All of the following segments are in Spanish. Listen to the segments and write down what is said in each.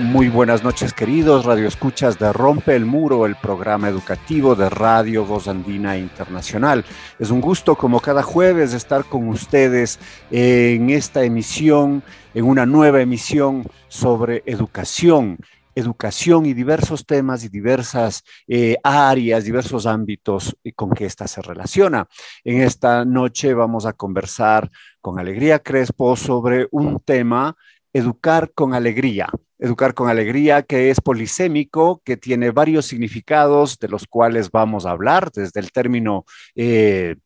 Muy buenas noches queridos Radio Escuchas de Rompe el Muro, el programa educativo de Radio Voz Andina Internacional. Es un gusto como cada jueves estar con ustedes en esta emisión, en una nueva emisión sobre educación educación y diversos temas y diversas eh, áreas, diversos ámbitos con que ésta se relaciona. En esta noche vamos a conversar con Alegría Crespo sobre un tema, educar con alegría. Educar con alegría, que es polisémico, que tiene varios significados de los cuales vamos a hablar, desde el término eh,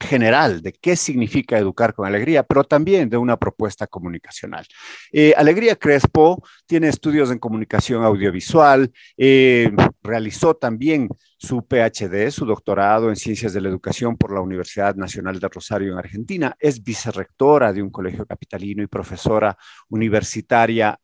general de qué significa educar con alegría, pero también de una propuesta comunicacional. Eh, alegría Crespo tiene estudios en comunicación audiovisual, eh, realizó también su PhD, su doctorado en Ciencias de la Educación por la Universidad Nacional de Rosario en Argentina, es vicerrectora de un colegio capitalino y profesora universitaria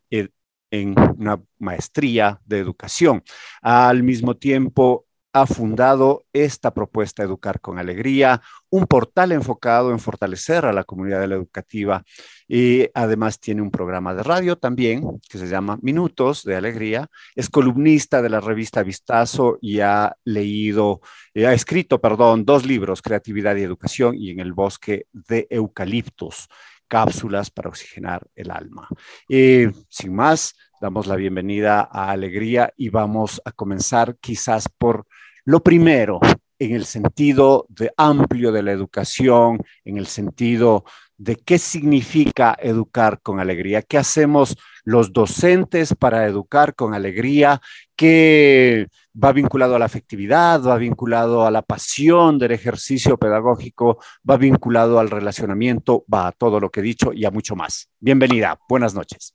en una maestría de educación. Al mismo tiempo, ha fundado esta propuesta Educar con Alegría, un portal enfocado en fortalecer a la comunidad educativa y además tiene un programa de radio también que se llama Minutos de Alegría. Es columnista de la revista Vistazo y ha leído, eh, ha escrito, perdón, dos libros, Creatividad y Educación y En el Bosque de Eucaliptos cápsulas para oxigenar el alma. Eh, sin más, damos la bienvenida a Alegría y vamos a comenzar quizás por lo primero, en el sentido de amplio de la educación, en el sentido de qué significa educar con alegría, qué hacemos los docentes para educar con alegría, qué va vinculado a la afectividad, va vinculado a la pasión del ejercicio pedagógico, va vinculado al relacionamiento, va a todo lo que he dicho y a mucho más. Bienvenida, buenas noches.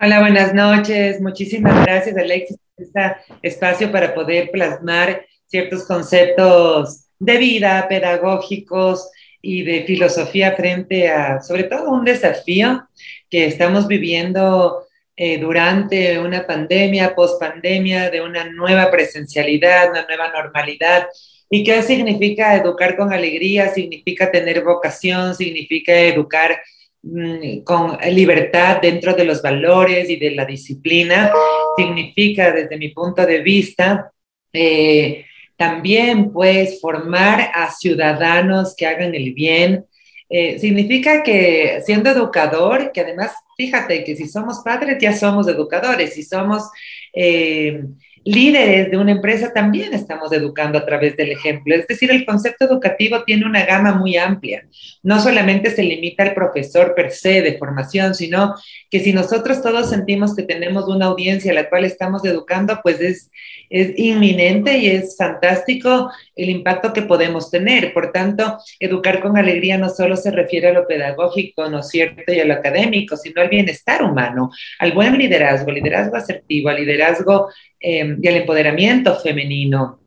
Hola, buenas noches. Muchísimas gracias, Alexis, por este espacio para poder plasmar ciertos conceptos de vida, pedagógicos y de filosofía frente a, sobre todo, un desafío que estamos viviendo eh, durante una pandemia, post-pandemia, de una nueva presencialidad, una nueva normalidad. ¿Y qué significa educar con alegría? Significa tener vocación, significa educar Mm, con libertad dentro de los valores y de la disciplina, significa desde mi punto de vista eh, también pues formar a ciudadanos que hagan el bien. Eh, significa que siendo educador, que además, fíjate que si somos padres ya somos educadores, si somos eh, líderes de una empresa también estamos educando a través del ejemplo. Es decir, el concepto educativo tiene una gama muy amplia. No solamente se limita al profesor per se de formación, sino que si nosotros todos sentimos que tenemos una audiencia a la cual estamos educando, pues es, es inminente y es fantástico el impacto que podemos tener. Por tanto, educar con alegría no solo se refiere a lo pedagógico, ¿no es cierto?, y a lo académico, sino al bienestar humano, al buen liderazgo, liderazgo asertivo, al liderazgo eh, y al empoderamiento femenino.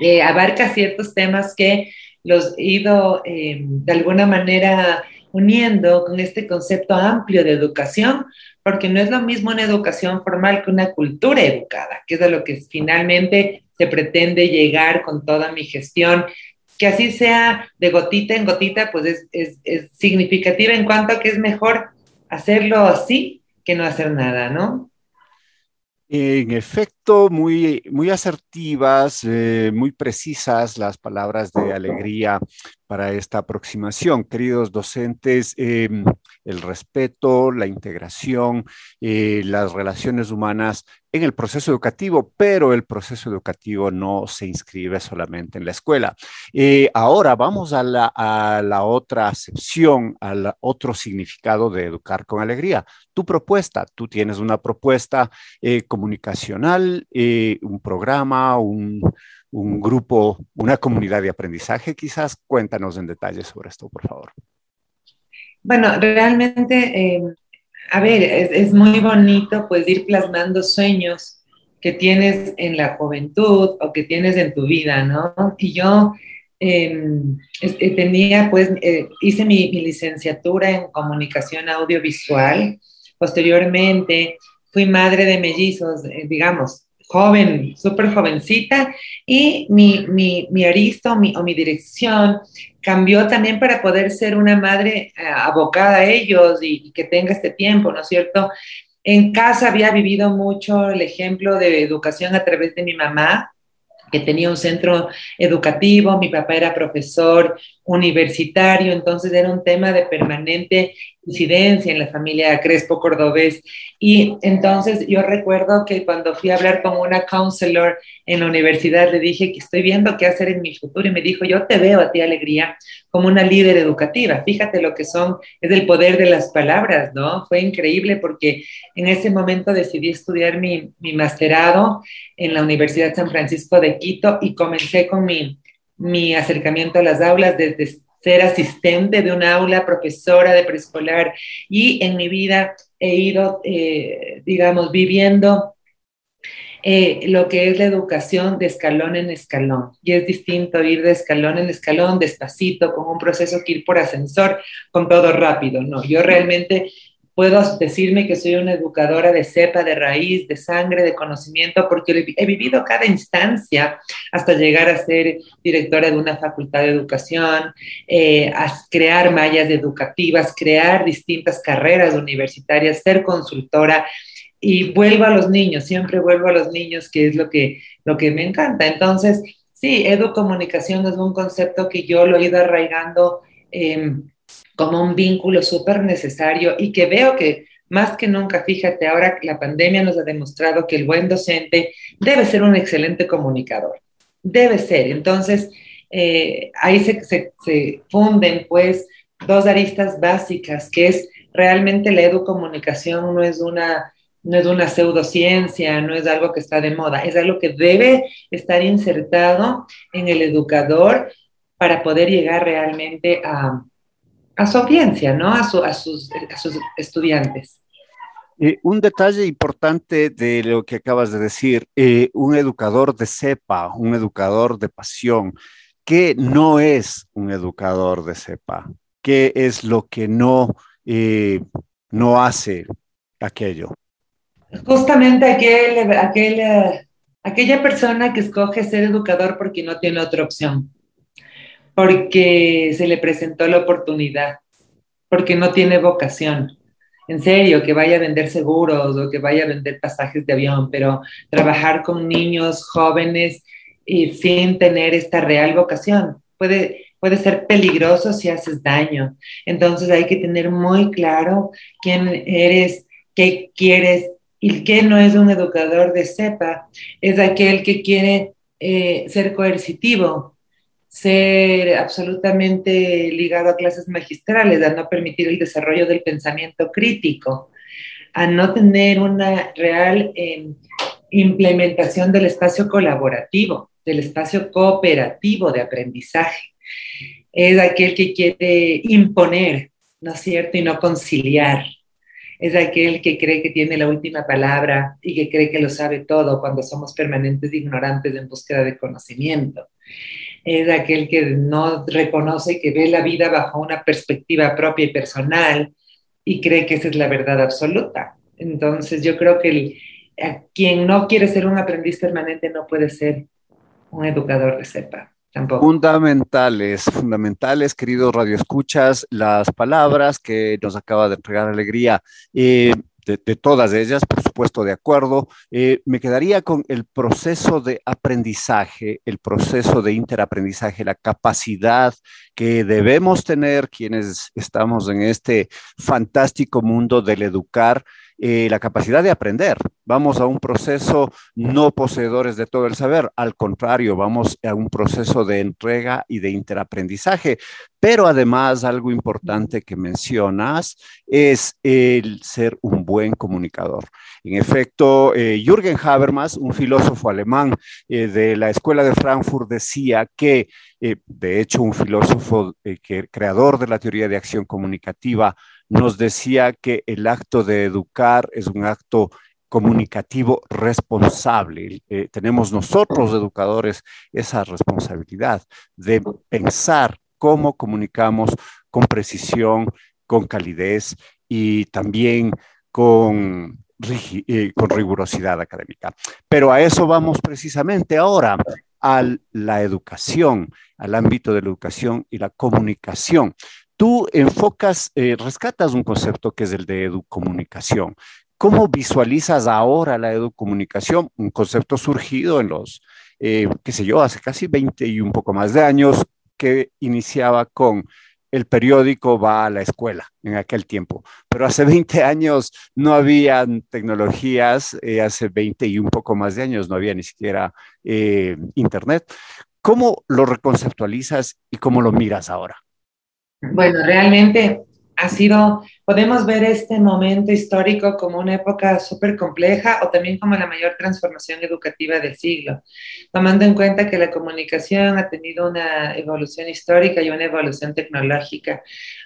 Eh, abarca ciertos temas que los he ido eh, de alguna manera uniendo con este concepto amplio de educación, porque no es lo mismo una educación formal que una cultura educada, que es a lo que finalmente se pretende llegar con toda mi gestión. Que así sea de gotita en gotita, pues es, es, es significativa en cuanto a que es mejor hacerlo así que no hacer nada, ¿no? En efecto, muy, muy asertivas, eh, muy precisas las palabras de alegría para esta aproximación. Queridos docentes, em, el respeto, la integración, eh, las relaciones humanas en el proceso educativo, pero el proceso educativo no se inscribe solamente en la escuela. Eh, ahora vamos a la, a la otra acepción, al otro significado de educar con alegría. Tu propuesta, tú tienes una propuesta eh, comunicacional, un programa, un, un grupo, una comunidad de aprendizaje, quizás cuéntanos en detalle sobre esto, por favor. Bueno, realmente eh, a ver, es, muy bonito pues ir plasmando sueños que tienes en la juventud o que tienes en tu vida, ¿no? Y yo em, eh, tenía pues, eh, hice mi, licenciatura en comunicación audiovisual, posteriormente fui madre de mellizos, digamos, joven, súper jovencita, y mi, mi, mi aristo mi, o mi dirección cambió también para poder ser una madre eh, abocada a ellos y, y, que tenga este tiempo, ¿no es cierto? En casa había vivido mucho el ejemplo de educación a través de mi mamá, que tenía un centro educativo, mi papá era profesor universitario, entonces era un tema de permanente incidencia en la familia Crespo Cordobés. Y entonces yo recuerdo que cuando fui a hablar con una counselor en la universidad, le dije que estoy viendo qué hacer en mi futuro y me dijo, yo te veo a ti, Alegría, como una líder educativa. Fíjate lo que son, es el poder de las palabras, ¿no? Fue increíble porque en ese momento decidí estudiar mi, mi masterado en la Universidad San Francisco de Quito y comencé con mi, mi acercamiento a las aulas desde ser asistente de un aula, profesora de preescolar y en mi vida he ido, eh, digamos, viviendo eh, lo que es la educación de escalón en escalón. Y es distinto ir de escalón en escalón, despacito, con un proceso que ir por ascensor, con todo rápido. No, yo realmente puedo decirme que soy una educadora de cepa, de raíz, de sangre, de conocimiento, porque he vivido cada instancia hasta llegar a ser directora de una facultad de educación, eh, a crear mallas educativas, crear distintas carreras universitarias, ser consultora. Y vuelvo a los niños, siempre vuelvo a los niños, que es lo que, lo que me encanta. Entonces, sí, educomunicación es un concepto que yo lo he ido arraigando. Eh, como un vínculo súper necesario y que veo que más que nunca, fíjate, ahora la pandemia nos ha demostrado que el buen docente debe ser un excelente comunicador, debe ser. Entonces, eh, ahí se, se, funden pues dos aristas básicas, que es realmente la educomunicación no es una no es una pseudociencia, no es algo que está de moda, es algo que debe estar insertado en el educador para poder llegar realmente a, a su audiencia, ¿no? A, su, a, sus, a sus, estudiantes. Eh, un detalle importante de lo que acabas de decir, eh, un educador de cepa, un educador de pasión, ¿qué no es un educador de cepa? ¿Qué es lo que no, eh, no hace aquello? Justamente aquel, aquel, aquella persona que escoge ser educador porque no tiene otra opción porque se le presentó la oportunidad, porque no tiene vocación. En serio, que vaya a vender seguros o que vaya a vender pasajes de avión, pero trabajar con niños jóvenes y sin tener esta real vocación puede, puede ser peligroso si haces daño. Entonces hay que tener muy claro quién eres, qué quieres y qué no es un educador de cepa. Es aquel que quiere eh, ser coercitivo, ser absolutamente ligado a clases magistrales, a no permitir el desarrollo del pensamiento crítico, a no tener una real eh, implementación del espacio colaborativo, del espacio cooperativo de aprendizaje. Es aquel que quiere imponer, ¿no es cierto?, y no conciliar. Es aquel que cree que tiene la última palabra y que cree que lo sabe todo cuando somos permanentes ignorantes en búsqueda de conocimiento es aquel que no reconoce que ve la vida bajo una perspectiva propia y personal y cree que esa es la verdad absoluta. Entonces yo creo que quien no quiere ser un aprendiz permanente no puede ser un educador de cepa. Tampoco. Fundamentales, fundamentales, queridos radioescuchas, las palabras que nos acaba de entregar Alegría. Eh, de, todas ellas, por supuesto, de acuerdo. Eh, me quedaría con el proceso de aprendizaje, el proceso de interaprendizaje, la capacidad que debemos tener quienes estamos en este fantástico mundo del educar eh, la capacidad de aprender. Vamos a un proceso no poseedores de todo el saber, al contrario, vamos a un proceso de entrega y de interaprendizaje. Pero además, algo importante que mencionas es el ser un buen comunicador. En efecto, eh, Jürgen Habermas, un filósofo alemán eh, de la Escuela de Frankfurt, decía que, de hecho, un filósofo que, creador de la teoría de acción comunicativa, nos decía que el acto de educar es un acto comunicativo responsable. Eh, tenemos nosotros, educadores, esa responsabilidad de pensar cómo comunicamos con precisión, con calidez y también con, eh, con rigurosidad académica. Pero a eso vamos precisamente ahora, a la educación, al ámbito de la educación y la comunicación tú enfocas, eh, rescatas un concepto que es el de educomunicación. ¿Cómo visualizas ahora la educomunicación? Un concepto surgido en los, eh, qué sé yo, hace casi 20 y un poco más de años, que iniciaba con el periódico va a la escuela en aquel tiempo. Pero hace 20 años no había tecnologías, eh, hace 20 y un poco más de años no había ni siquiera Internet. ¿Cómo lo reconceptualizas y cómo lo miras ahora? Bueno, realmente ha sido, podemos ver este momento histórico como una época súper compleja o también como la mayor transformación educativa del siglo, tomando en cuenta que la comunicación ha tenido una evolución histórica y una evolución tecnológica.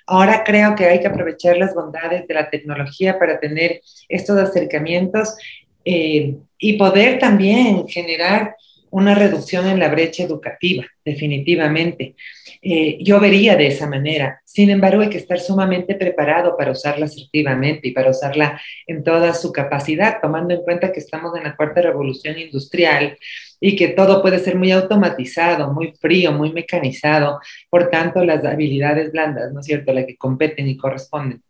Ahora creo que hay que aprovechar las bondades de la tecnología para tener estos acercamientos eh, y poder también generar una reducción en la brecha educativa, definitivamente. Eh, yo vería de esa manera. Sin embargo, hay que estar sumamente preparado para usarla asertivamente y para usarla en toda su capacidad, tomando en cuenta que estamos en la cuarta revolución industrial y que todo puede ser muy automatizado, muy frío, muy mecanizado. Por tanto, las habilidades blandas, ¿no es cierto?, las que competen y corresponden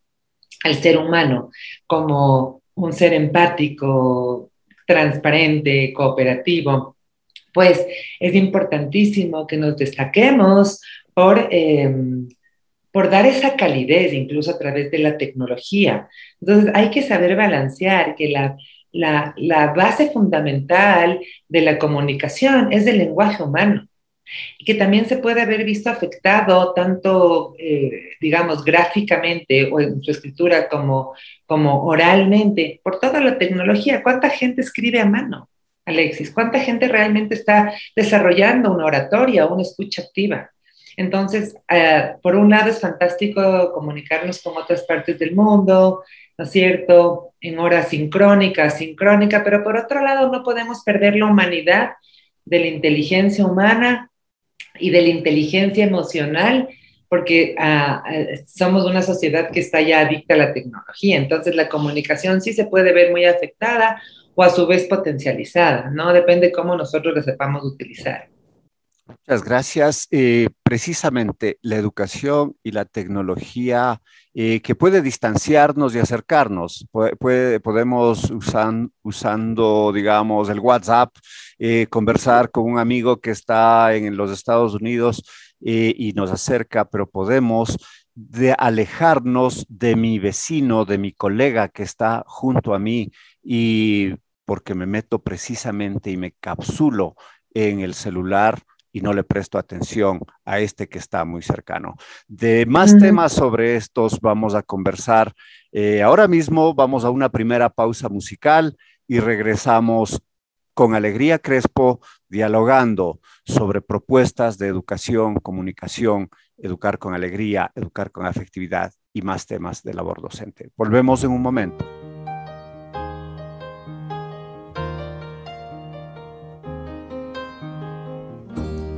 al ser humano como un ser empático, transparente, cooperativo, pues es importantísimo que nos destaquemos por, em, por dar esa calidez, incluso a través de la tecnología. Entonces, hay que saber balancear que la, la, base fundamental de la comunicación es el lenguaje humano y que también se puede haber visto afectado tanto, eh, digamos, gráficamente o en su escritura como, como oralmente por toda la tecnología. ¿Cuánta gente escribe a mano? Alexis, ¿cuánta gente realmente está desarrollando una oratoria, una escucha activa? Entonces, eh, por un lado es fantástico comunicarnos con otras partes del mundo, ¿no es cierto? En horas sincrónicas, sincrónica, pero por otro lado no podemos perder la humanidad de la inteligencia humana y de la inteligencia emocional, porque ah, eh, somos una sociedad que está ya adicta a la tecnología, entonces la comunicación sí se puede ver muy afectada o a su vez potencializada, ¿no? Depende cómo nosotros la sepamos utilizar. Muchas gracias. Eh, precisamente la educación y la tecnología eh, que puede distanciarnos y acercarnos. Puede, podemos usando, digamos, el WhatsApp, eh, conversar con un amigo que está en los Estados Unidos y nos acerca, pero podemos de alejarnos de mi vecino, de mi colega que está junto a mí y porque me meto precisamente y me capsulo en el celular y no le presto atención a este que está muy cercano. De más temas sobre estos vamos a conversar. Eh, ahora mismo vamos a una primera pausa musical y regresamos con Alegría Crespo dialogando sobre propuestas de educación, comunicación, educar con alegría, educar con afectividad y más temas de labor docente. Volvemos en un momento.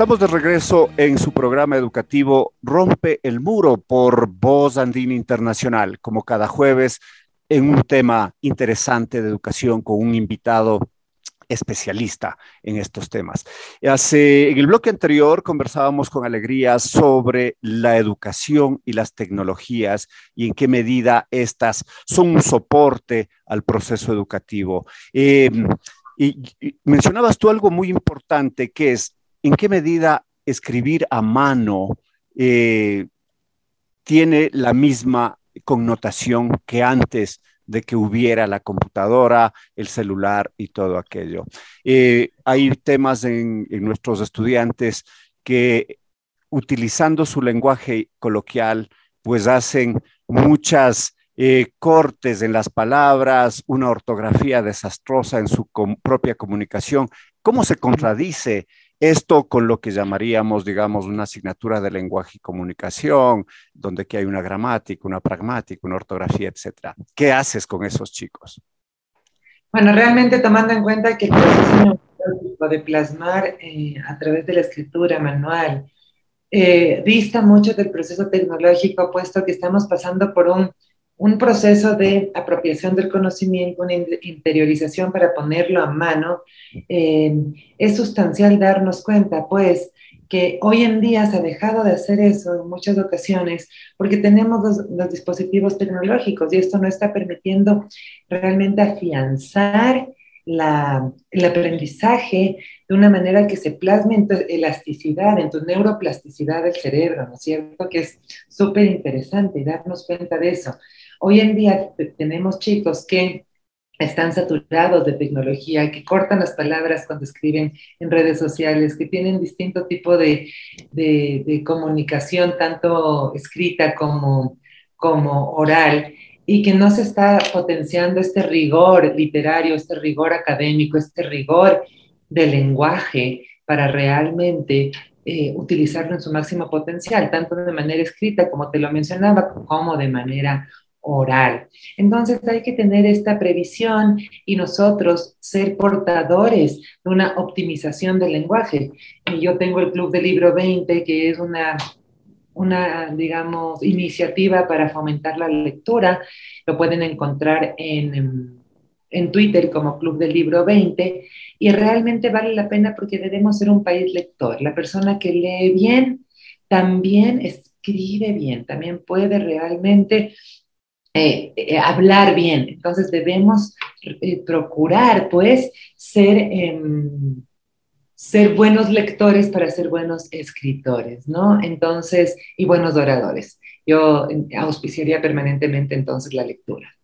Estamos de regreso en su programa educativo Rompe el Muro por Voz Andina Internacional, como cada jueves, en un tema interesante de educación con un invitado especialista en estos temas. Hace, en el bloque anterior conversábamos con alegría sobre la educación y las tecnologías y en qué medida estas son un soporte al proceso educativo. Eh, mencionabas tú algo muy importante que es en qué medida escribir a mano eh, tiene la misma connotación que antes de que hubiera la computadora, el celular y todo aquello. Eh, hay temas en, nuestros estudiantes que utilizando su lenguaje coloquial, pues hacen muchas eh, cortes en las palabras, una ortografía desastrosa en su propia comunicación. ¿Cómo se contradice esto con lo que llamaríamos, digamos, una asignatura de lenguaje y comunicación, donde aquí hay una gramática, una pragmática, una ortografía, etcétera. ¿Qué haces con esos chicos? Bueno, realmente tomando en cuenta que el proceso de plasmar eh, a través de la escritura manual eh, dista mucho del proceso tecnológico, puesto que estamos pasando por un, un proceso de apropiación del conocimiento, una interiorización para ponerlo a mano, eh, es sustancial darnos cuenta, pues, que hoy en día se ha dejado de hacer eso en muchas ocasiones porque tenemos los, dispositivos tecnológicos y esto no está permitiendo realmente afianzar el aprendizaje de una manera que se plasme en tu elasticidad, en tu neuroplasticidad del cerebro, ¿no es cierto? Que es súper interesante darnos cuenta de eso. Hoy en día tenemos chicos que están saturados de tecnología, que cortan las palabras cuando escriben en redes sociales, que tienen distinto tipo de, comunicación, tanto escrita como, como oral, y que no se está potenciando este rigor literario, este rigor académico, este rigor del lenguaje para realmente eh, utilizarlo en su máximo potencial, tanto de manera escrita, como te lo mencionaba, como de manera oral. Entonces hay que tener esta previsión y nosotros ser portadores de una optimización del lenguaje. Yo tengo el Club del Libro 20, que es una, una, digamos, iniciativa para fomentar la lectura. Lo pueden encontrar en, en Twitter como Club del Libro 20 y realmente vale la pena porque debemos ser un país lector. La persona que lee bien también escribe bien, también puede realmente eh, eh, hablar bien. Entonces debemos eh, procurar, pues, ser, em, ser buenos lectores para ser buenos escritores, ¿no? Entonces, y buenos oradores. Yo auspiciaría permanentemente entonces la lectura.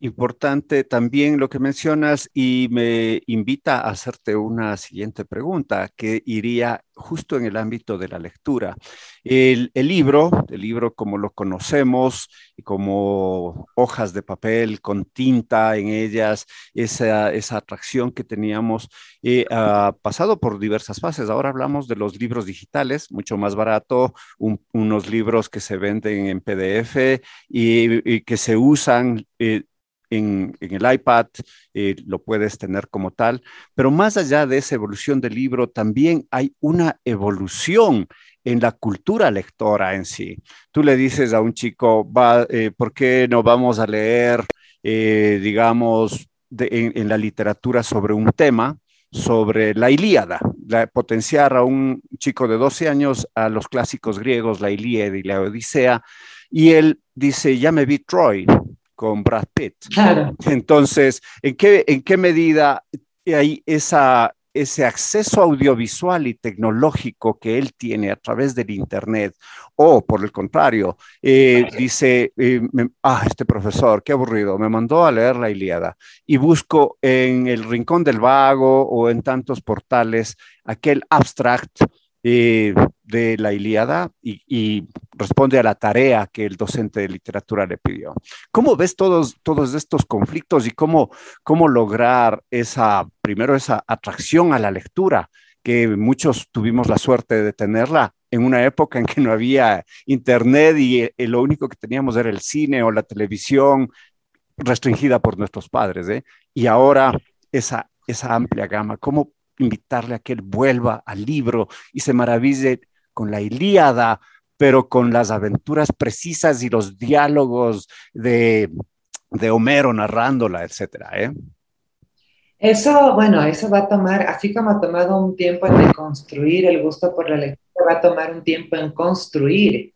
Importante también lo que mencionas y me invita a hacerte una siguiente pregunta que iría justo en el ámbito de la lectura. El, libro, el libro como lo conocemos, como hojas de papel con tinta en ellas, esa, esa atracción que teníamos, eh, ha pasado por diversas fases. Ahora hablamos de los libros digitales, mucho más barato, unos libros que se venden en PDF y, que se usan. Eh, en, el iPad, eh, lo puedes tener como tal, pero más allá de esa evolución del libro, también hay una evolución en la cultura lectora en sí. Tú le dices a un chico, eh, ¿por qué no vamos a leer, eh, digamos, en, la literatura sobre un tema? sobre la Ilíada, potenciar a un chico de 12 años a los clásicos griegos, la Ilíada y la Odisea, y él dice, ya me vi Troy, con Brad Pitt. Entonces, ¿en qué, en qué medida hay esa, ese acceso audiovisual y tecnológico que él tiene a través del Internet, o por el contrario, eh, dice, eh, ah, este profesor, qué aburrido, me mandó a leer la Ilíada y busco en el Rincón del Vago o en tantos portales aquel abstract eh, de la Ilíada y, responde a la tarea que el docente de literatura le pidió. ¿Cómo ves todos, todos estos conflictos y cómo, cómo lograr esa, primero esa atracción a la lectura, que muchos tuvimos la suerte de tenerla en una época en que no había internet y eh, lo único que teníamos era el cine o la televisión restringida por nuestros padres, ¿eh? Y ahora esa, esa amplia gama, ¿cómo invitarle a que él vuelva al libro y se maraville con la Ilíada, pero con las aventuras precisas y los diálogos de, de Homero narrándola, etcétera, ¿eh? Eso, bueno, eso va a tomar, así como ha tomado un tiempo en construir el gusto por la lectura, va a tomar un tiempo en construir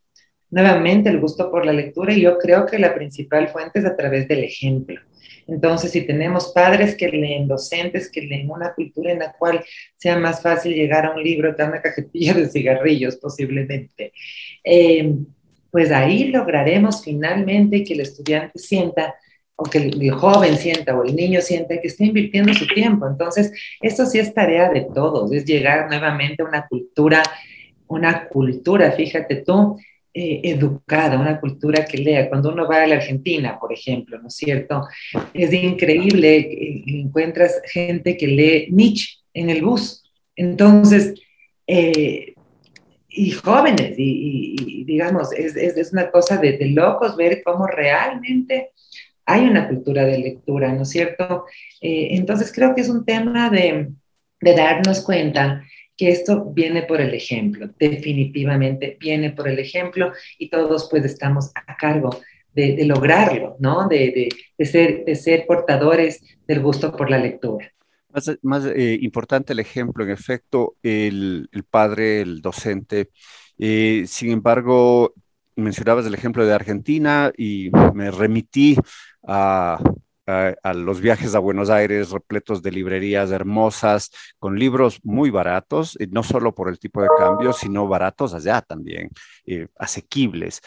nuevamente el gusto por la lectura y yo creo que la principal fuente es a través del ejemplo. Entonces, si tenemos padres que leen, docentes que leen una cultura en la cual sea más fácil llegar a un libro que a una cajetilla de cigarrillos, posiblemente, eh, pues ahí lograremos finalmente que el estudiante sienta o que el, joven sienta o el niño sienta que está invirtiendo su tiempo. Entonces, eso sí es tarea de todos, es llegar nuevamente a una cultura, una cultura, fíjate tú, eh, educada, una cultura que lea. Cuando uno va a la Argentina, por ejemplo, ¿no es cierto? Es increíble, eh, encuentras gente que lee Nietzsche en el bus. Entonces, eh, y jóvenes, y, digamos, es, es, una cosa de, locos ver cómo realmente hay una cultura de lectura, ¿no es cierto? entonces, creo que es un tema de, de darnos cuenta que esto viene por el ejemplo, definitivamente viene por el ejemplo y todos pues estamos a cargo de, lograrlo, ¿no? De, ser, de ser portadores del gusto por la lectura. Más, eh, importante el ejemplo, en efecto, el, padre, el docente. Eh, sin embargo, mencionabas el ejemplo de Argentina y me remití a, los viajes a Buenos Aires repletos de librerías hermosas, con libros muy baratos, y no solo por el tipo de cambio, sino baratos allá también, eh, asequibles.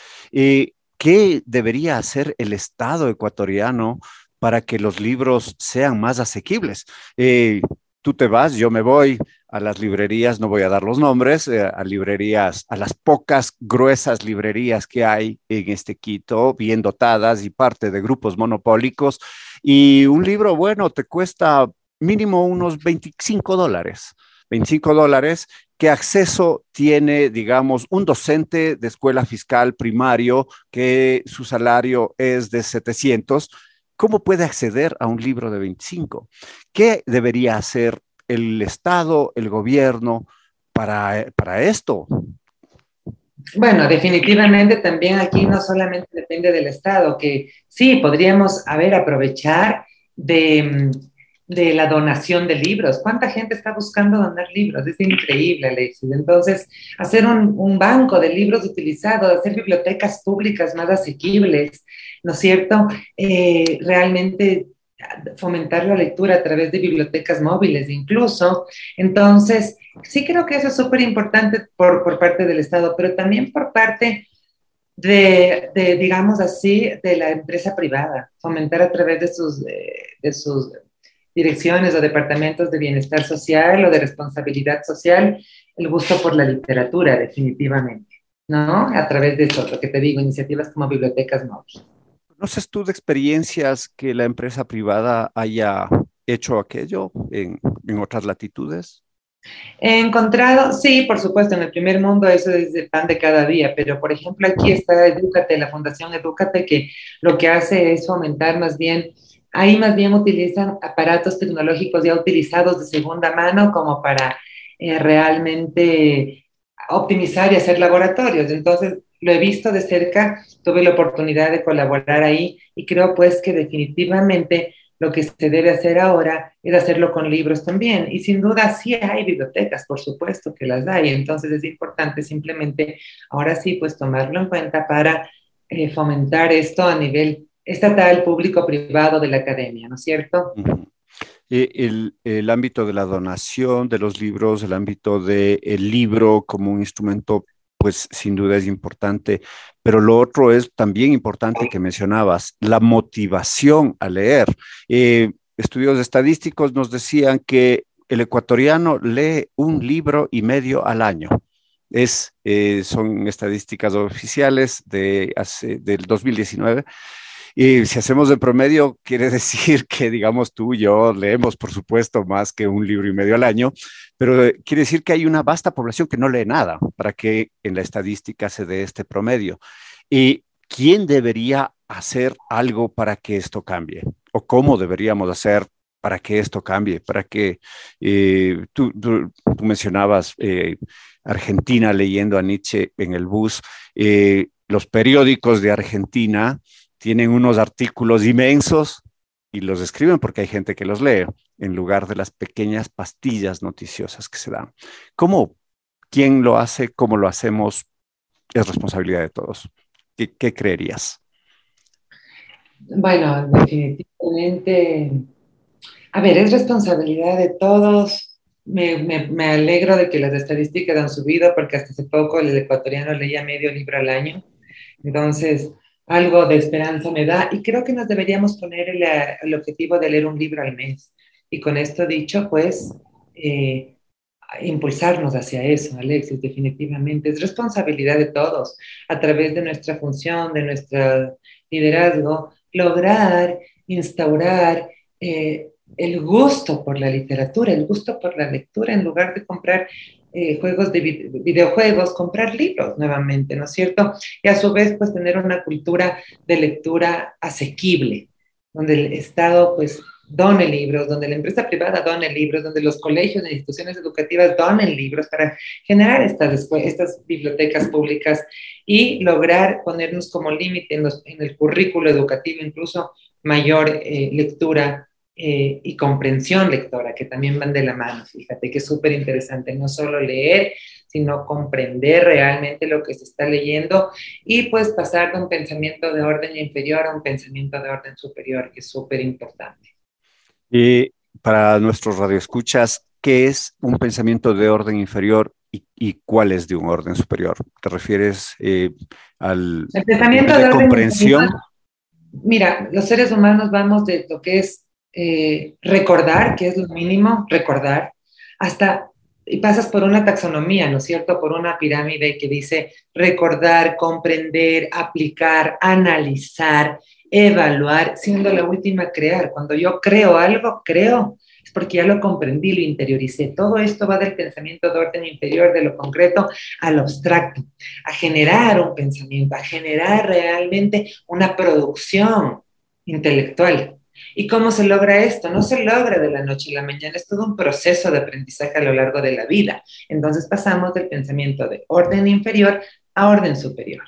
¿Qué debería hacer el Estado ecuatoriano para que los libros sean más asequibles? Eh, tú te vas, yo me voy a las librerías, no voy a dar los nombres, eh, a librerías, a las pocas gruesas librerías que hay en este Quito, bien dotadas y parte de grupos monopólicos, y un libro bueno te cuesta mínimo unos 25 dólares. 25 dólares, ¿qué acceso tiene, digamos, un docente de escuela fiscal primario que su salario es de 700? ¿Cómo puede acceder a un libro de 25? ¿Qué debería hacer el Estado, el gobierno para, para esto? Bueno, definitivamente también aquí no solamente depende del Estado, que sí, podríamos, haber aprovechar de de la donación de libros. ¿Cuánta gente está buscando donar libros? Es increíble, Alexis. Entonces, hacer un, banco de libros utilizados, hacer bibliotecas públicas más asequibles, ¿no es cierto? Eh, realmente fomentar la lectura a través de bibliotecas móviles incluso. Entonces, sí creo que eso es súper importante por, por, parte del Estado, pero también por parte de, de, digamos así, de la empresa privada, fomentar a través de sus, de sus direcciones o departamentos de bienestar social o de responsabilidad social, el gusto por la literatura, definitivamente, ¿no? A través de eso, lo que te digo, iniciativas como bibliotecas móviles. ¿Conoces tú de experiencias que la empresa privada haya hecho aquello en, en otras latitudes? He encontrado, sí, por supuesto, en el primer mundo eso es el pan de cada día, pero por ejemplo aquí está Edúcate, la Fundación Edúcate, que lo que hace es fomentar más bien Ahí más bien utilizan aparatos tecnológicos ya utilizados de segunda mano como para eh, realmente optimizar y hacer laboratorios. Entonces, lo he visto de cerca, tuve la oportunidad de colaborar ahí y creo pues que definitivamente lo que se debe hacer ahora es hacerlo con libros también. Y sin duda sí hay bibliotecas, por supuesto que las hay. Entonces es importante simplemente ahora sí pues tomarlo en cuenta para eh, fomentar esto a nivel estatal, público, privado de la academia, ¿no es cierto? el, el, ámbito de la donación de los libros, el ámbito del libro como un instrumento, pues sin duda es importante, pero lo otro es también importante que mencionabas, la motivación a leer. Eh, estudios estadísticos nos decían que el ecuatoriano lee un libro y medio al año. Es, eh, son estadísticas oficiales de hace, del 2019 y si hacemos de promedio, quiere decir que, digamos, tú y yo leemos, por supuesto, más que un libro y medio al año, pero eh, quiere decir que hay una vasta población que no lee nada para que en la estadística se dé este promedio. ¿Y quién debería hacer algo para que esto cambie? ¿O cómo deberíamos hacer para que esto cambie? Para que eh, tú, mencionabas eh, Argentina leyendo a Nietzsche en el bus, los periódicos de Argentina tienen unos artículos inmensos y los escriben porque hay gente que los lee en lugar de las pequeñas pastillas noticiosas que se dan. ¿Cómo? ¿Quién lo hace? ¿Cómo lo hacemos? Es responsabilidad de todos. ¿Qué, creerías? Bueno, definitivamente, a ver, es responsabilidad de todos. Me, me, alegro de que las estadísticas han subido porque hasta hace poco el ecuatoriano leía medio libro al año. Entonces, algo de esperanza me da y creo que nos deberíamos poner el, objetivo de leer un libro al mes. Y con esto dicho, pues, eh, impulsarnos hacia eso, Alexis, definitivamente. Es responsabilidad de todos, a través de nuestra función, de nuestro liderazgo, lograr instaurar eh, el gusto por la literatura, el gusto por la lectura, en lugar de comprar eh, juegos de videojuegos, comprar libros nuevamente, ¿no es cierto? Y a su vez, pues tener una cultura de lectura asequible, donde el Estado, pues, done libros, donde la empresa privada done libros, donde los colegios e instituciones educativas donen libros para generar estas, estas bibliotecas públicas y lograr ponernos como límite en, el currículo educativo incluso mayor eh, lectura eh, y comprensión lectora, que también van de la mano, fíjate que es súper interesante, no solo leer, sino comprender realmente lo que se está leyendo y pues pasar de un pensamiento de orden inferior a un pensamiento de orden superior, que es súper importante. Y para nuestros radioescuchas, ¿qué es un pensamiento de orden inferior y, cuál es de un orden superior? ¿Te refieres eh, al pensamiento de, comprensión? Mira, los seres humanos vamos de lo que es eh, recordar, que es lo mínimo, recordar, hasta, y pasas por una taxonomía, ¿no es cierto? Por una pirámide que dice recordar, comprender, aplicar, analizar, evaluar, siendo la última crear. Cuando yo creo algo, creo, es porque ya lo comprendí, lo interioricé. Todo esto va del pensamiento de orden inferior, de lo concreto al abstracto, a generar un pensamiento, a generar realmente una producción intelectual. ¿Y cómo se logra esto? No se logra de la noche a la mañana, es todo un proceso de aprendizaje a lo largo de la vida. Entonces pasamos del pensamiento de orden inferior a orden superior.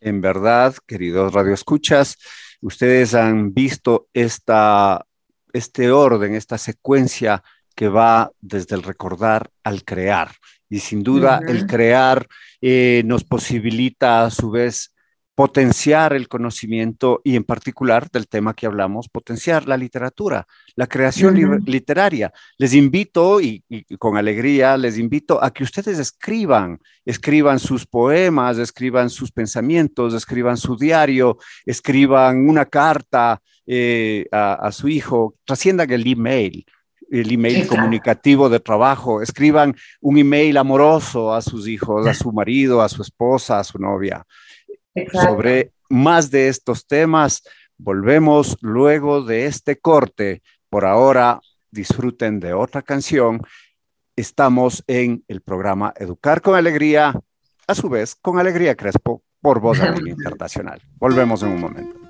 En verdad, queridos radioescuchas, ustedes han visto esta, este orden, esta secuencia que va desde el recordar al crear. Y sin duda, el crear eh, nos posibilita a su vez potenciar el conocimiento y en particular del tema que hablamos, potenciar la literatura, la creación literaria. Les invito y, con alegría les invito a que ustedes escriban, escriban sus poemas, escriban sus pensamientos, escriban su diario, escriban una carta eh, a, su hijo, trasciendan el email el email comunicativo de trabajo, escriban un email amoroso a sus hijos, a su marido, a su esposa, a su novia sobre más de estos temas. Volvemos luego de este corte. Por ahora, disfruten de otra canción. Estamos en el programa Educar con Alegría, a su vez con Alegría Crespo, por Voz Internacional. Volvemos en un momento.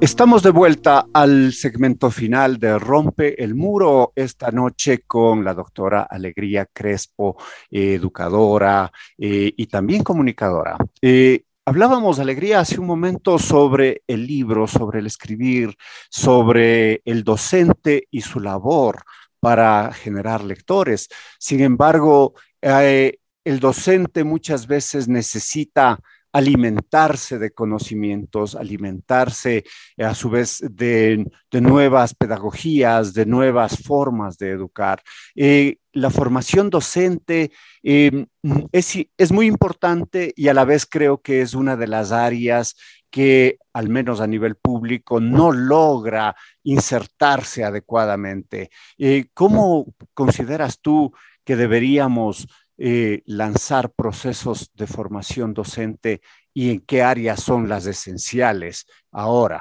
Estamos de vuelta al segmento final de Rompe el Muro esta noche con la doctora Alegría Crespo, educadora eh, y también comunicadora. Eh, Hablábamos, Alegría, hace un momento sobre el libro, sobre el escribir, sobre el docente y su labor para generar lectores. Sin embargo, eh, el docente muchas veces necesita alimentarse de conocimientos, alimentarse eh, a su vez de, nuevas pedagogías, de nuevas formas de educar. Eh, la formación docente em, es, es muy importante y a la vez creo que es una de las áreas que al menos a nivel público no logra insertarse adecuadamente. Eh, ¿Cómo consideras tú que deberíamos eh, lanzar procesos de formación docente y en qué áreas son las esenciales ahora.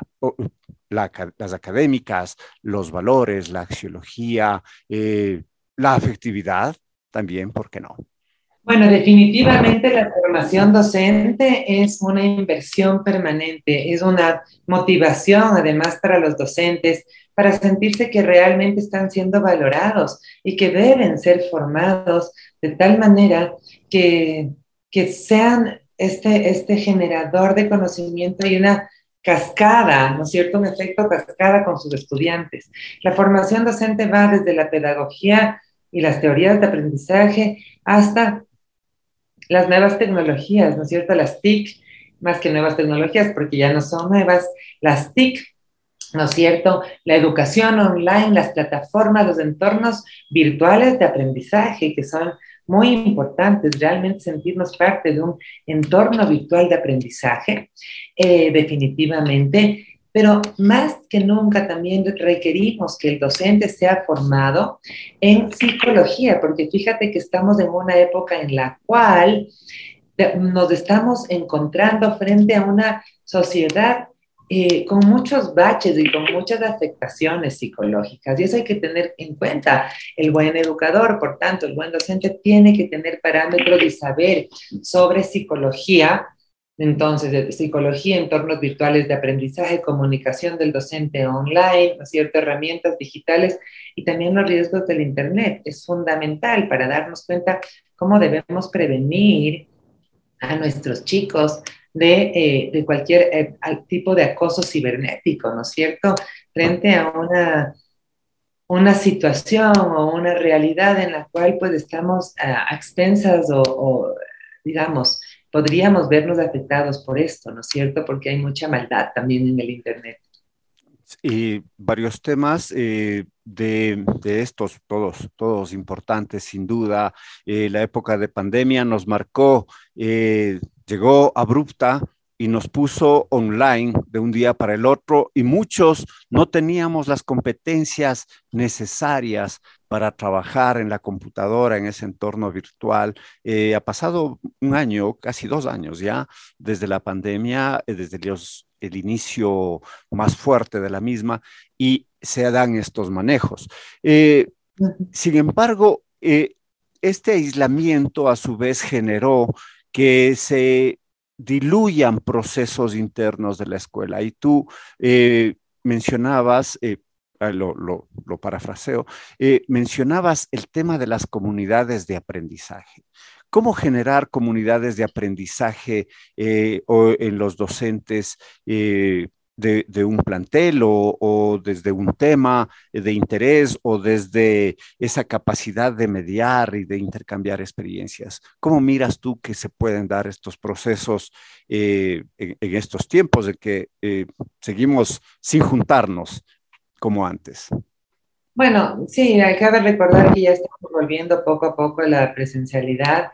las académicas, los valores, la axiología, eh, la afectividad también, ¿por qué no? Bueno, definitivamente la formación docente es una inversión permanente, es una motivación además para los docentes para sentirse que realmente están siendo valorados y que deben ser formados de tal manera que, que sean este, este generador de conocimiento y una cascada, ¿no es cierto? Un efecto cascada con sus estudiantes. La formación docente va desde la pedagogía y las teorías de aprendizaje hasta las nuevas tecnologías, ¿no es cierto? Las TIC, más que nuevas tecnologías, porque ya no son nuevas, las TIC ¿no es cierto? La educación online, las plataformas, los entornos virtuales de aprendizaje que son muy importantes, realmente sentirnos parte de un entorno virtual de aprendizaje, eh, definitivamente, pero más que nunca también requerimos que el docente sea formado en psicología, porque fíjate que estamos en una época en la cual nos estamos encontrando frente a una sociedad eh, con muchos baches y con muchas afectaciones psicológicas. Y eso hay que tener en cuenta. El buen educador, por tanto, el buen docente tiene que tener parámetros y saber sobre psicología. Entonces, de psicología, entornos virtuales de aprendizaje, comunicación del docente online, ¿no herramientas digitales y también los riesgos del Internet. Es fundamental para darnos cuenta cómo debemos prevenir a nuestros chicos de, eh, cualquier eh, tipo de acoso cibernético, ¿no es cierto? Frente a una, una situación o una realidad en la cual pues estamos a, expensas o, digamos, podríamos vernos afectados por esto, ¿no es cierto? Porque hay mucha maldad también en el Internet. Y varios temas eh, de, estos, todos, todos importantes, sin duda. la época de pandemia nos marcó llegó abrupta y nos puso online de un día para el otro y muchos no teníamos las competencias necesarias para trabajar en la computadora, en ese entorno virtual. Eh, ha pasado un año, casi dos años ya, desde la pandemia, eh, desde los el inicio más fuerte de la misma y se dan estos manejos. Eh, sin embargo, este aislamiento a su vez generó que se diluyan procesos internos de la escuela. Y tú eh, mencionabas, ah, lo, lo, parafraseo, mencionabas el tema de las comunidades de aprendizaje cómo generar comunidades de aprendizaje eh, o en los docentes eh, de, un plantel o, desde un tema de interés o desde esa capacidad de mediar y de intercambiar experiencias. ¿Cómo miras tú que se pueden dar estos procesos eh, en, estos tiempos en que seguimos sin juntarnos como antes? Bueno, sí, hay que recordar que ya estamos volviendo poco a poco a la presencialidad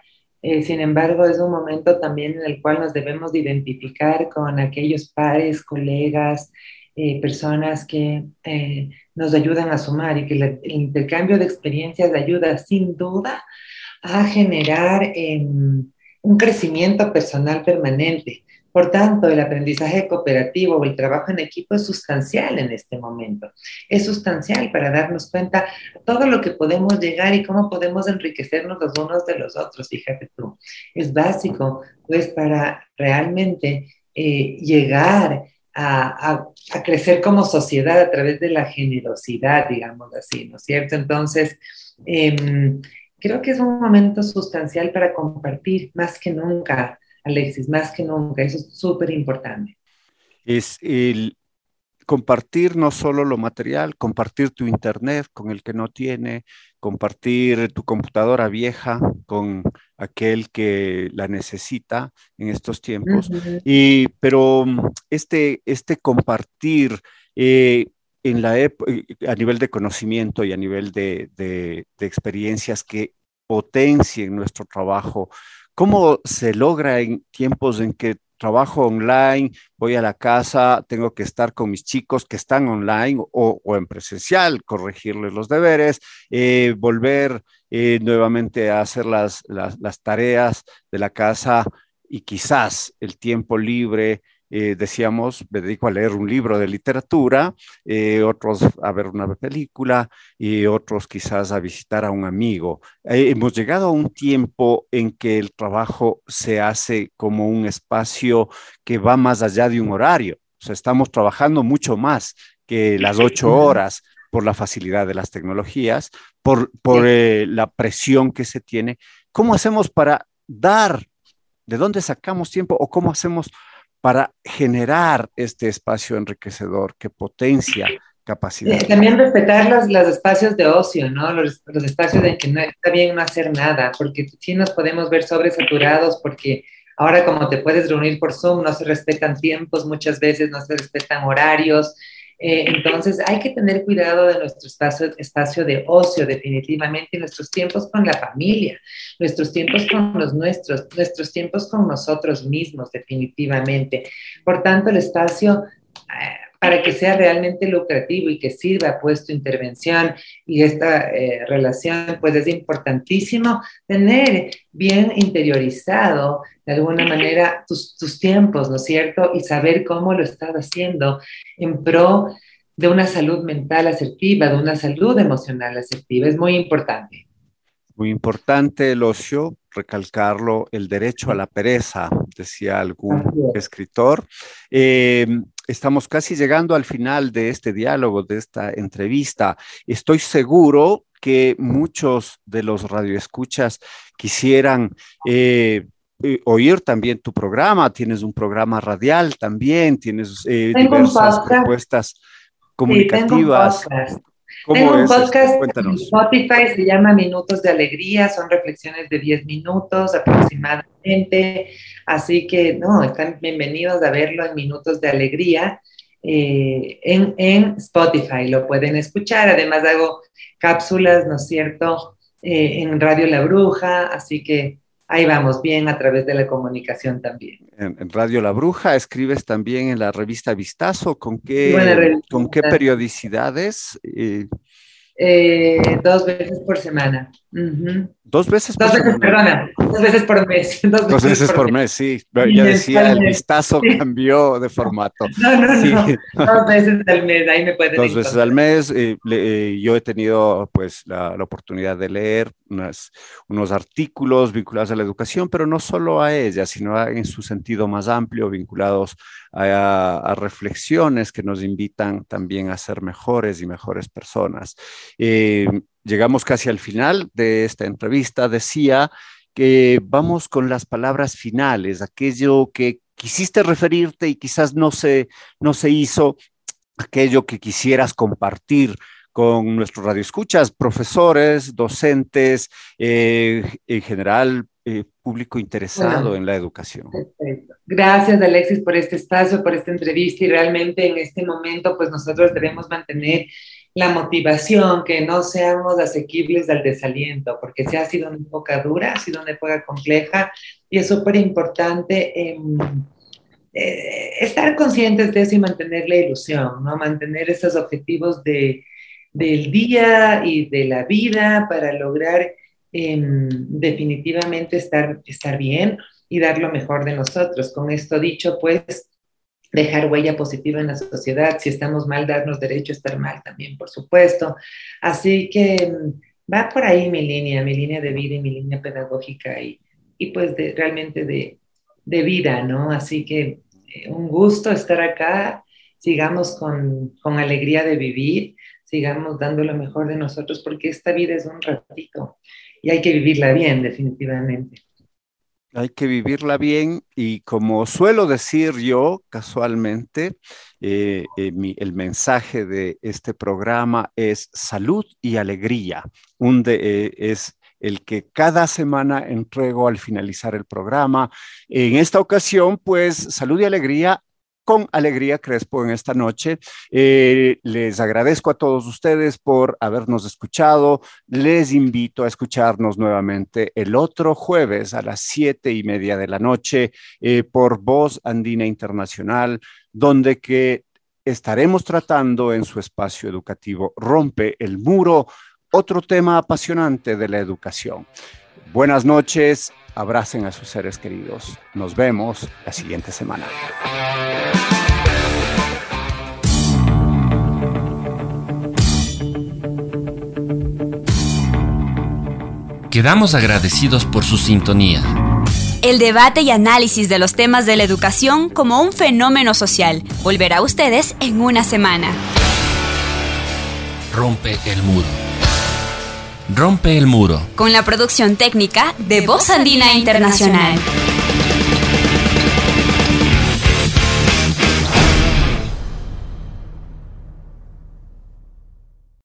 eh, sin embargo, es un momento también en el cual nos debemos identificar con aquellos pares, colegas, eh, personas que eh, nos ayudan a sumar y que el intercambio de experiencias ayuda sin duda a generar em, un crecimiento personal permanente. Por tanto, el aprendizaje cooperativo o el trabajo en equipo es sustancial en este momento. Es sustancial para darnos cuenta todo lo que podemos llegar y cómo podemos enriquecernos los unos de los otros, fíjate tú. Es básico, pues, para realmente eh, llegar a, crecer como sociedad a través de la generosidad, digamos así, ¿no es cierto? Entonces, em, creo que es un momento sustancial para compartir más que nunca Alexis, más que nunca, eso es súper importante. Es el compartir no solo lo material, compartir tu internet con el que no tiene, compartir tu computadora vieja con aquel que la necesita en estos tiempos. y, pero este, este compartir eh, en la a nivel de conocimiento y a nivel de, de experiencias que potencien nuestro trabajo ¿Cómo se logra en tiempos en que trabajo online, voy a la casa, tengo que estar con mis chicos que están online o, en presencial, corregirles los deberes, eh, volver eh, nuevamente a hacer las, las, tareas de la casa y quizás el tiempo libre eh, decíamos, me dedico a leer un libro de literatura, eh, otros a ver una película y otros quizás a visitar a un amigo. Eh, hemos llegado a un tiempo en que el trabajo se hace como un espacio que va más allá de un horario. O sea, estamos trabajando mucho más que las ocho horas por la facilidad de las tecnologías, por, por la presión que se tiene. ¿Cómo hacemos para dar? ¿De dónde sacamos tiempo o cómo hacemos para generar este espacio enriquecedor que potencia capacidad. también respetar los, los, espacios de ocio, ¿no? Los, los, espacios en que no está bien no hacer nada, porque sí nos podemos ver sobresaturados porque ahora como te puedes reunir por Zoom, no se respetan tiempos muchas veces, no se respetan horarios, eh, entonces, hay que tener cuidado de nuestro espacio, espacio de ocio, definitivamente, nuestros tiempos con la familia, nuestros tiempos con los nuestros, nuestros tiempos con nosotros mismos, definitivamente. Por tanto, el espacio... Para que sea realmente lucrativo y que sirva pues tu intervención y esta eh, relación, pues es importantísimo tener bien interiorizado de alguna manera tus, tus tiempos, ¿no es cierto? Y saber cómo lo estás haciendo en pro de una salud mental asertiva, de una salud emocional asertiva. Es muy importante. Muy importante el ocio, recalcarlo, el derecho a la pereza, decía algún escritor. Eh, estamos casi llegando al final de este diálogo, de esta entrevista. Estoy seguro que muchos de los radioescuchas quisieran eh, eh, oír también tu programa. Tienes un programa radial también, tienes diversas propuestas comunicativas. Tengo un podcast en Spotify, se llama Minutos de Alegría, son reflexiones de 10 minutos aproximadamente, así que no, están bienvenidos a verlo en Minutos de Alegría eh, en, en, Spotify, lo pueden escuchar, además hago cápsulas, ¿no es cierto?, eh, en Radio La Bruja, así que ahí vamos, bien a través de la comunicación también. En, Radio La Bruja, escribes también en la revista Vistazo, ¿con qué, ¿con qué periodicidades? Eh, Eh, dos veces por semana. Dos veces por Dos veces, perdona, dos veces por mes. Dos, veces, por, mes. sí. Ya decía, el vistazo cambió de formato. No, no, no. Dos veces al mes, ahí me pueden Dos veces al mes. Eh, eh, yo he tenido pues la, la oportunidad de leer unas, unos artículos vinculados a la educación, pero no solo a ella, sino en su sentido más amplio, vinculados a, reflexiones que nos invitan también a ser mejores y mejores personas. Eh, llegamos casi al final de esta entrevista, decía que vamos con las palabras finales, aquello que quisiste referirte y quizás no se, no se hizo, aquello que quisieras compartir con nuestros radioescuchas, profesores, docentes, eh, en general, eh, público interesado en la educación. Gracias, Alexis, por este espacio, por esta entrevista y realmente en este momento, pues nosotros debemos mantener la motivación, que no seamos asequibles al desaliento, porque se ha sido una época dura, ha sido una época compleja y es súper importante em, eh, estar conscientes de eso y mantener la ilusión, ¿no? mantener esos objetivos de, del día y de la vida para lograr em, definitivamente estar, estar bien y dar lo mejor de nosotros. Con esto dicho, pues dejar huella positiva en la sociedad. Si estamos mal, darnos derecho a estar mal también, por supuesto. Así que mm, va por ahí mi línea, mi línea de vida y mi línea pedagógica y, y pues realmente de, de, vida, ¿no? Así que eh, un gusto estar acá. Sigamos con, con alegría de vivir, sigamos dando lo mejor de nosotros porque esta vida es un ratito y hay que vivirla bien, definitivamente. Hay que vivirla bien y como suelo decir yo casualmente, eh, eh, el mensaje de este programa es salud y alegría. Un eh, es el que cada semana entrego al finalizar el programa. En esta ocasión, pues salud y alegría con Alegría Crespo en esta noche. Eh, les agradezco a todos ustedes por habernos escuchado. Les invito a escucharnos nuevamente el otro jueves a las siete y media de la noche eh, por Voz Andina Internacional, donde que estaremos tratando en su espacio educativo Rompe el Muro, otro tema apasionante de la educación. Buenas noches, abracen a sus seres queridos. Nos vemos la siguiente semana. Quedamos agradecidos por su sintonía. El debate y análisis de los temas de la educación como un fenómeno social volverá a ustedes en una semana. Rompe el muro. Rompe el muro. Con la producción técnica de Voz Andina Internacional.